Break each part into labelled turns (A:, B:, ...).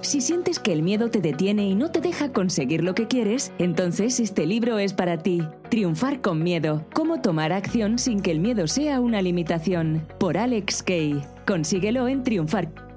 A: Si sientes que el miedo te detiene y no te deja conseguir lo que quieres, entonces este libro es para ti. Triunfar con miedo. Cómo tomar acción sin que el miedo sea una limitación. Por Alex Kay. Consíguelo en Triunfar.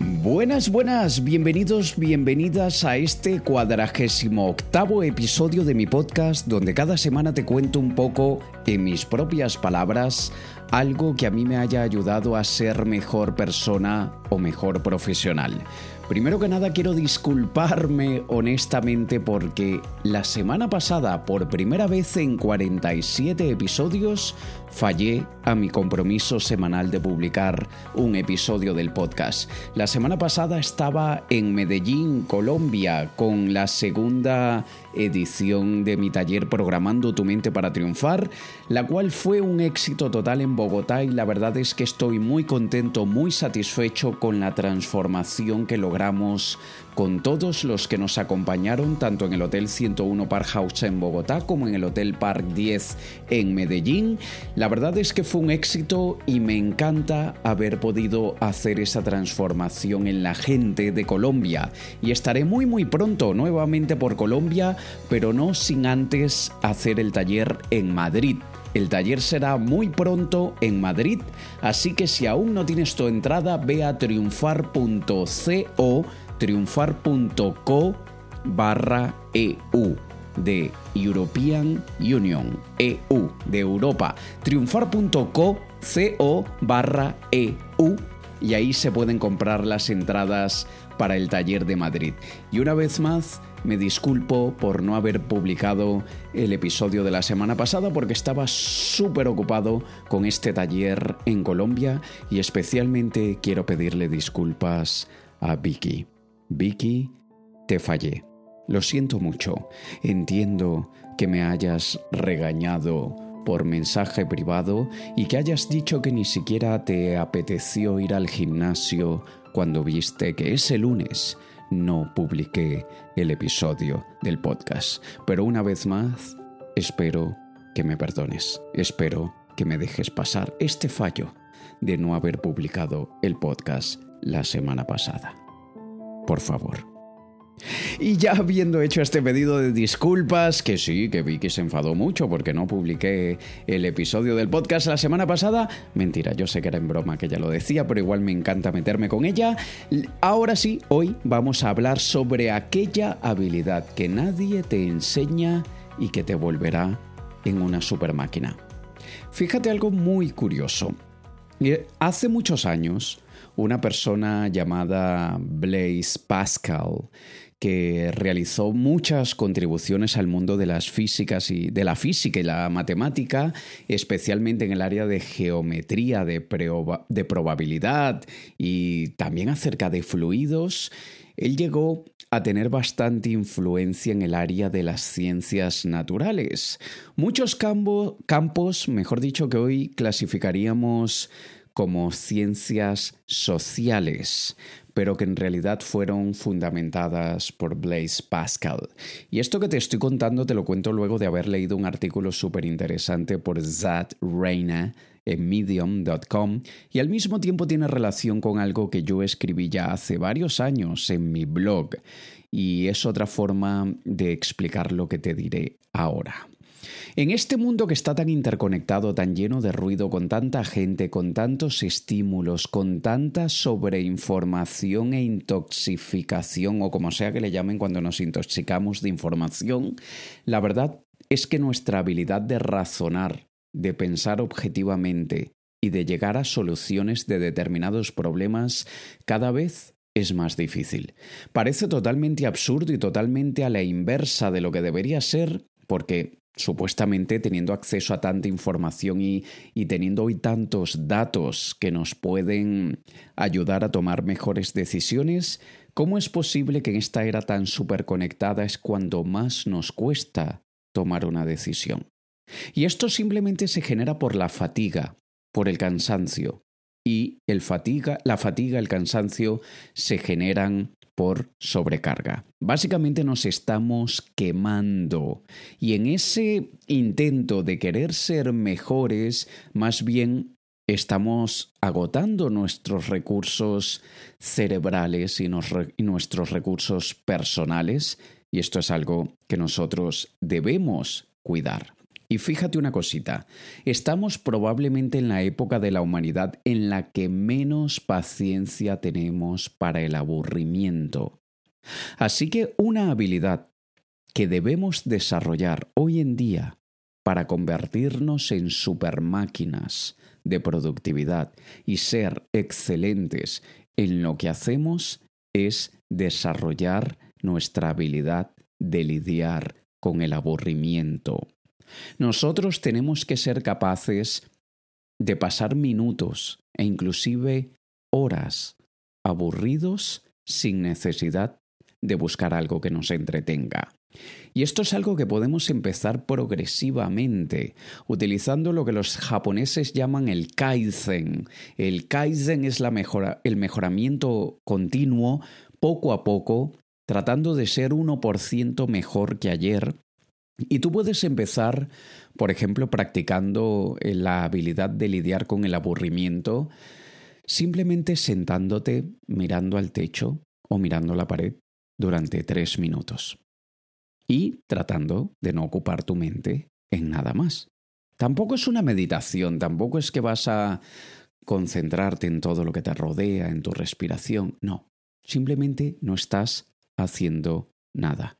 B: Buenas, buenas, bienvenidos, bienvenidas a este cuadragésimo octavo episodio de mi podcast donde cada semana te cuento un poco, en mis propias palabras, algo que a mí me haya ayudado a ser mejor persona o mejor profesional. Primero que nada quiero disculparme honestamente porque la semana pasada, por primera vez en 47 episodios, fallé a mi compromiso semanal de publicar un episodio del podcast. La semana pasada estaba en Medellín, Colombia, con la segunda edición de mi taller Programando tu mente para triunfar, la cual fue un éxito total en Bogotá y la verdad es que estoy muy contento, muy satisfecho con la transformación que logramos con todos los que nos acompañaron tanto en el Hotel 101 Park House en Bogotá como en el Hotel Park 10 en Medellín. La verdad es que fue un éxito y me encanta haber podido hacer esa transformación en la gente de Colombia. Y estaré muy muy pronto nuevamente por Colombia, pero no sin antes hacer el taller en Madrid. El taller será muy pronto en Madrid, así que si aún no tienes tu entrada, ve a triunfar.co triunfar.co barra EU de European Union, EU de Europa, triunfar.co co barra EU y ahí se pueden comprar las entradas para el taller de Madrid. Y una vez más, me disculpo por no haber publicado el episodio de la semana pasada porque estaba súper ocupado con este taller en Colombia y especialmente quiero pedirle disculpas a Vicky. Vicky, te fallé. Lo siento mucho. Entiendo que me hayas regañado por mensaje privado y que hayas dicho que ni siquiera te apeteció ir al gimnasio cuando viste que ese lunes no publiqué el episodio del podcast. Pero una vez más, espero que me perdones. Espero que me dejes pasar este fallo de no haber publicado el podcast la semana pasada por favor. Y ya habiendo hecho este pedido de disculpas, que sí, que vi que se enfadó mucho porque no publiqué el episodio del podcast la semana pasada, mentira, yo sé que era en broma que ella lo decía, pero igual me encanta meterme con ella. Ahora sí, hoy vamos a hablar sobre aquella habilidad que nadie te enseña y que te volverá en una super máquina. Fíjate algo muy curioso. Hace muchos años, una persona llamada Blaise Pascal, que realizó muchas contribuciones al mundo de las físicas y de la física y la matemática, especialmente en el área de geometría, de, probabilidad y también acerca de fluidos. Él llegó a tener bastante influencia en el área de las ciencias naturales. Muchos campos, mejor dicho, que hoy clasificaríamos como ciencias sociales, pero que en realidad fueron fundamentadas por Blaise Pascal. Y esto que te estoy contando te lo cuento luego de haber leído un artículo súper interesante por Zad Reina en medium.com y al mismo tiempo tiene relación con algo que yo escribí ya hace varios años en mi blog y es otra forma de explicar lo que te diré ahora. En este mundo que está tan interconectado, tan lleno de ruido, con tanta gente, con tantos estímulos, con tanta sobreinformación e intoxicación, o como sea que le llamen cuando nos intoxicamos de información, la verdad es que nuestra habilidad de razonar, de pensar objetivamente y de llegar a soluciones de determinados problemas cada vez es más difícil. Parece totalmente absurdo y totalmente a la inversa de lo que debería ser, porque supuestamente teniendo acceso a tanta información y, teniendo hoy tantos datos que nos pueden ayudar a tomar mejores decisiones, ¿cómo es posible que en esta era tan superconectada es cuando más nos cuesta tomar una decisión? Y esto simplemente se genera por la fatiga, por el cansancio. Y el fatiga, la fatiga, el cansancio se generan por sobrecarga. Básicamente nos estamos quemando y en ese intento de querer ser mejores, más bien estamos agotando nuestros recursos cerebrales y, nuestros recursos personales y esto es algo que nosotros debemos cuidar. Y fíjate una cosita, estamos probablemente en la época de la humanidad en la que menos paciencia tenemos para el aburrimiento. Así que una habilidad que debemos desarrollar hoy en día para convertirnos en supermáquinas de productividad y ser excelentes en lo que hacemos es desarrollar nuestra habilidad de lidiar con el aburrimiento. Nosotros tenemos que ser capaces de pasar minutos e inclusive horas aburridos sin necesidad de buscar algo que nos entretenga. Y esto es algo que podemos empezar progresivamente, utilizando lo que los japoneses llaman el kaizen. El kaizen es la el mejoramiento continuo, poco a poco, tratando de ser 1% mejor que ayer y tú puedes empezar, por ejemplo, practicando eh, la habilidad de lidiar con el aburrimiento, simplemente sentándote mirando al techo o mirando la pared durante tres minutos. Y tratando de no ocupar tu mente en nada más. Tampoco es una meditación, tampoco es que vas a concentrarte en todo lo que te rodea, en tu respiración, no. Simplemente no estás haciendo nada.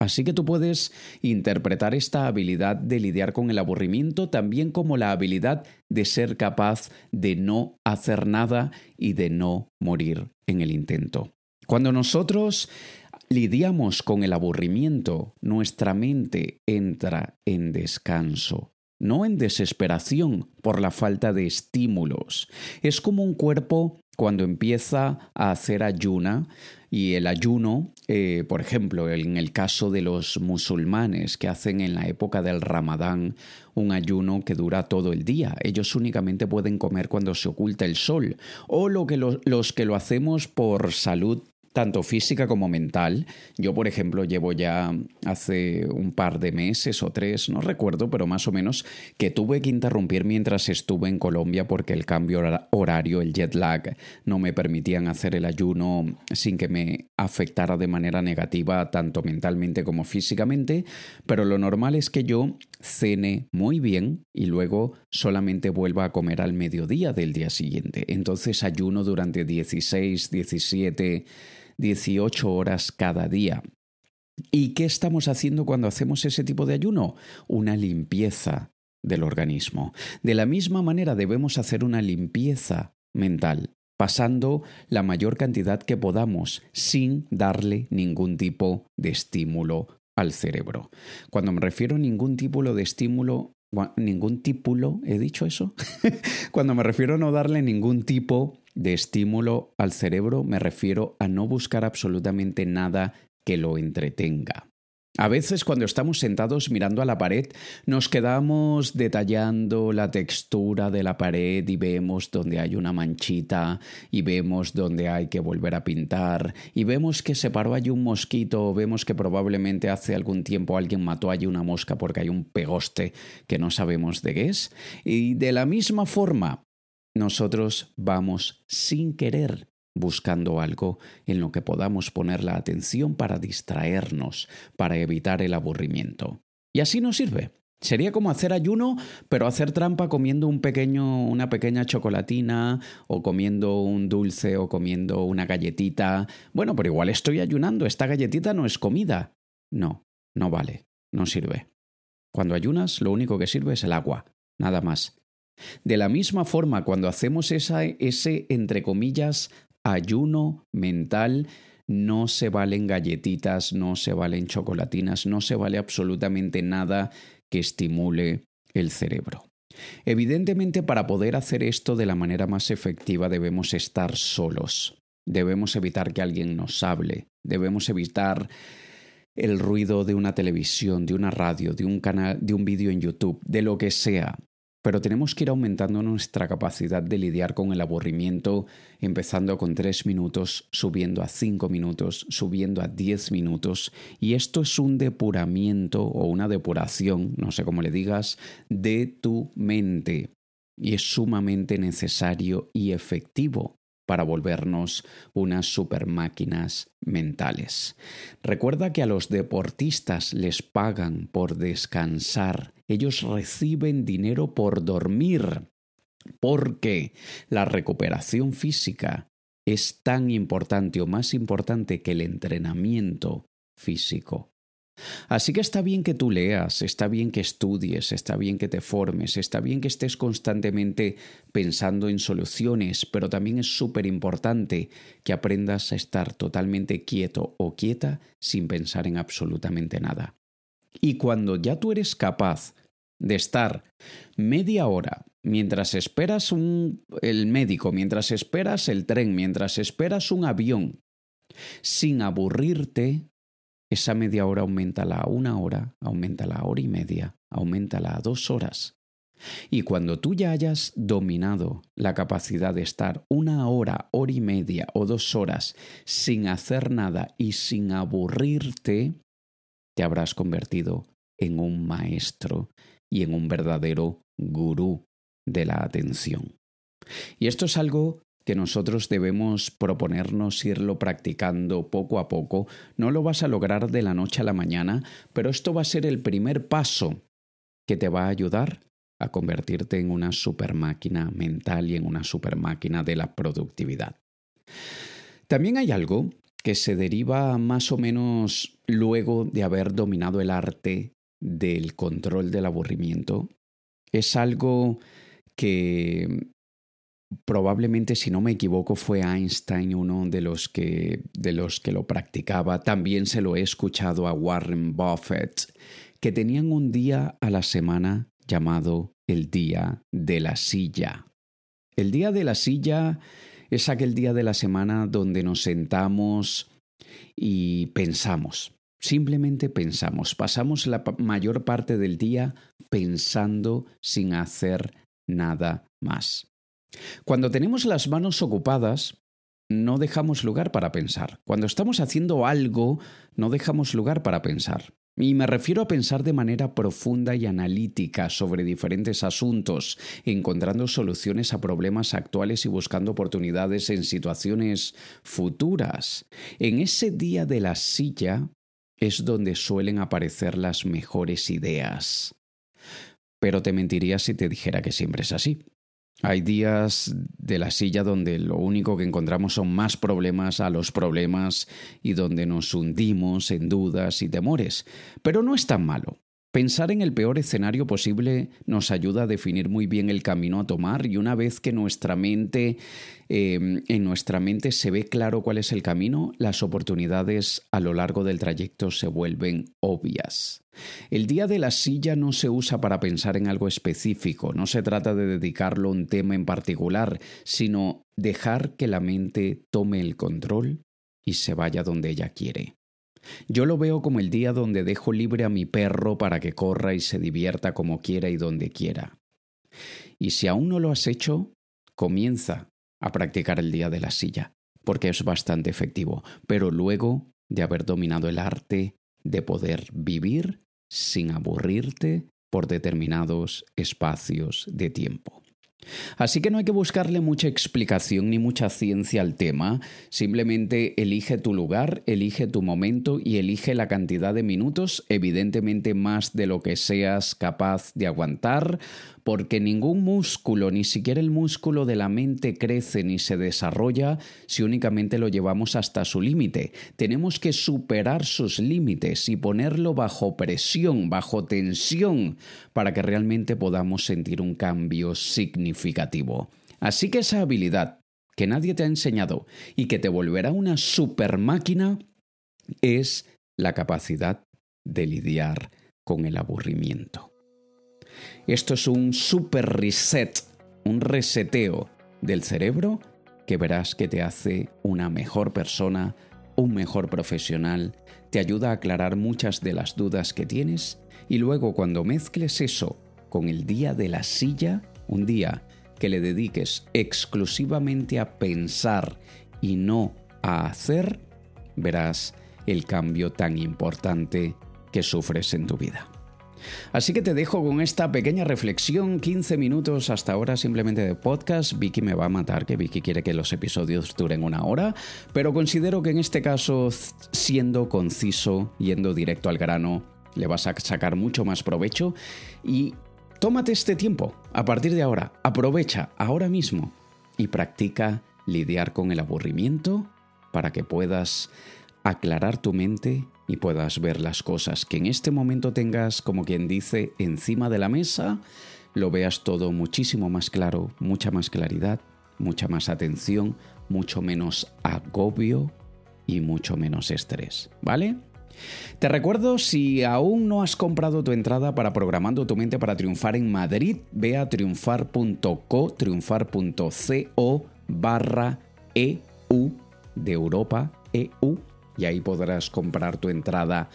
B: Así que tú puedes interpretar esta habilidad de lidiar con el aburrimiento también como la habilidad de ser capaz de no hacer nada y de no morir en el intento. Cuando nosotros lidiamos con el aburrimiento, nuestra mente entra en descanso, no en desesperación por la falta de estímulos. Es como un cuerpo cuando empieza a hacer ayuna y el ayuno, eh, por ejemplo, en el caso de los musulmanes que hacen en la época del ramadán un ayuno que dura todo el día, ellos únicamente pueden comer cuando se oculta el sol, o lo que los que lo hacemos por salud tanto física como mental. Yo, por ejemplo, llevo ya hace un par de meses o tres, no recuerdo, pero más o menos, que tuve que interrumpir mientras estuve en Colombia porque el cambio horario, el jet lag, no me permitían hacer el ayuno sin que me afectara de manera negativa tanto mentalmente como físicamente, pero lo normal es que yo cene muy bien y luego solamente vuelva a comer al mediodía del día siguiente. Entonces ayuno durante 16, 17 18 horas cada día. ¿Y qué estamos haciendo cuando hacemos ese tipo de ayuno? Una limpieza del organismo. De la misma manera debemos hacer una limpieza mental, pasando la mayor cantidad que podamos sin darle ningún tipo de estímulo al cerebro. Cuando me refiero a ningún tipo de estímulo, ningún típulo, ¿he dicho eso? Cuando me refiero a no darle ningún tipo de estímulo al cerebro, me refiero a no buscar absolutamente nada que lo entretenga. A veces cuando estamos sentados mirando a la pared nos quedamos detallando la textura de la pared y vemos donde hay una manchita y vemos donde hay que volver a pintar y vemos que se paró allí un mosquito o vemos que probablemente hace algún tiempo alguien mató allí una mosca porque hay un pegoste que no sabemos de qué es. Y de la misma forma nosotros vamos sin querer buscando algo en lo que podamos poner la atención para distraernos, para evitar el aburrimiento. Y así nos sirve. Sería como hacer ayuno, pero hacer trampa comiendo un pequeño, una pequeña chocolatina, o comiendo un dulce, o comiendo una galletita. Bueno, pero igual estoy ayunando, esta galletita no es comida. No, no vale, no sirve. Cuando ayunas, lo único que sirve es el agua, nada más. De la misma forma, cuando hacemos ese, entre comillas, ayuno mental, no se valen galletitas, no se valen chocolatinas, no se vale absolutamente nada que estimule el cerebro. Evidentemente, para poder hacer esto de la manera más efectiva debemos estar solos. Debemos evitar que alguien nos hable. Debemos evitar el ruido de una televisión, de una radio, de un canal, de un vídeo en YouTube, de lo que sea. Pero tenemos que ir aumentando nuestra capacidad de lidiar con el aburrimiento, empezando con 3 minutos, subiendo a 5 minutos, subiendo a 10 minutos. Y esto es un depuramiento o una depuración, no sé cómo le digas, de tu mente. y es sumamente necesario y efectivo para volvernos unas supermáquinas mentales. Recuerda que a los deportistas les pagan por descansar, ellos reciben dinero por dormir, porque la recuperación física es tan importante o más importante que el entrenamiento físico. Así que está bien que tú leas, está bien que estudies, está bien que te formes, está bien que estés constantemente pensando en soluciones, pero también es súper importante que aprendas a estar totalmente quieto o quieta sin pensar en absolutamente nada. Y cuando ya tú eres capaz de estar media hora mientras esperas un, el médico, mientras esperas el tren, mientras esperas un avión, sin aburrirte, esa media hora aumenta a una hora, aumenta a hora y media, aumenta a dos horas. Y cuando tú ya hayas dominado la capacidad de estar una hora, hora y media o dos horas sin hacer nada y sin aburrirte, te habrás convertido en un maestro y en un verdadero gurú de la atención. Y esto es algo que nosotros debemos proponernos irlo practicando poco a poco. No lo vas a lograr de la noche a la mañana, pero esto va a ser el primer paso que te va a ayudar a convertirte en una supermáquina mental y en una supermáquina de la productividad. También hay algo que se deriva más o menos luego de haber dominado el arte del control del aburrimiento. Es algo que probablemente, si no me equivoco, fue Einstein uno de los que, de los que lo practicaba. También se lo he escuchado a Warren Buffett, que tenían un día a la semana llamado el día de la silla. El día de la silla es aquel día de la semana donde nos sentamos y pensamos. Simplemente pensamos. Pasamos la mayor parte del día pensando sin hacer nada más. Cuando tenemos las manos ocupadas, no dejamos lugar para pensar. Cuando estamos haciendo algo, no dejamos lugar para pensar. Y me refiero a pensar de manera profunda y analítica sobre diferentes asuntos, encontrando soluciones a problemas actuales y buscando oportunidades en situaciones futuras. En ese día de la silla es donde suelen aparecer las mejores ideas. Pero te mentiría si te dijera que siempre es así. Hay días de la silla donde lo único que encontramos son más problemas a los problemas y donde nos hundimos en dudas y temores. Pero no es tan malo. Pensar en el peor escenario posible nos ayuda a definir muy bien el camino a tomar y una vez que nuestra mente, em, en nuestra mente se ve claro cuál es el camino, las oportunidades a lo largo del trayecto se vuelven obvias. El día de la silla no se usa para pensar en algo específico, no se trata de dedicarlo a un tema en particular, sino dejar que la mente tome el control y se vaya donde ella quiere. Yo lo veo como el día donde dejo libre a mi perro para que corra y se divierta como quiera y donde quiera. Y si aún no lo has hecho, comienza a practicar el día de la silla, porque es bastante efectivo, pero luego de haber dominado el arte de poder vivir sin aburrirte por determinados espacios de tiempo. Así que no hay que buscarle mucha explicación ni mucha ciencia al tema, simplemente elige tu lugar, elige tu momento y elige la cantidad de minutos, evidentemente más de lo que seas capaz de aguantar, porque ningún músculo, ni siquiera el músculo de la mente crece ni se desarrolla si únicamente lo llevamos hasta su límite. Tenemos que superar sus límites y ponerlo bajo presión, bajo tensión, para que realmente podamos sentir un cambio significativo. Así que esa habilidad que nadie te ha enseñado y que te volverá una super máquina es la capacidad de lidiar con el aburrimiento. Esto es un super reset, un reseteo del cerebro que verás que te hace una mejor persona, un mejor profesional, te ayuda a aclarar muchas de las dudas que tienes y luego cuando mezcles eso con el día de la silla, un día que le dediques exclusivamente a pensar y no a hacer, verás el cambio tan importante que sufres en tu vida. Así que te dejo con esta pequeña reflexión, 15 minutos hasta ahora simplemente de podcast. Vicky me va a matar, que Vicky quiere que los episodios duren una hora, pero considero que en este caso, siendo conciso, yendo directo al grano, le vas a sacar mucho más provecho y tómate este tiempo. A partir de ahora, aprovecha ahora mismo y practica lidiar con el aburrimiento para que puedas aclarar tu mente y puedas ver las cosas que en este momento tengas, como quien dice, encima de la mesa, lo veas todo muchísimo más claro, mucha más claridad, mucha más atención, mucho menos agobio y mucho menos estrés, ¿vale? Te recuerdo, si aún no has comprado tu entrada para Programando tu mente para triunfar en Madrid, ve a triunfar.co, triunfar.co barra EU de Europa, EU y ahí podrás comprar tu entrada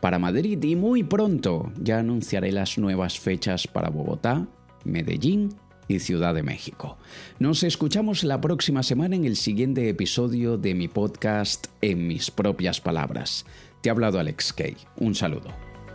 B: para Madrid y muy pronto ya anunciaré las nuevas fechas para Bogotá, Medellín y Ciudad de México. Nos escuchamos la próxima semana en el siguiente episodio de mi podcast En mis propias palabras. Te ha hablado Alex Kay. Un saludo.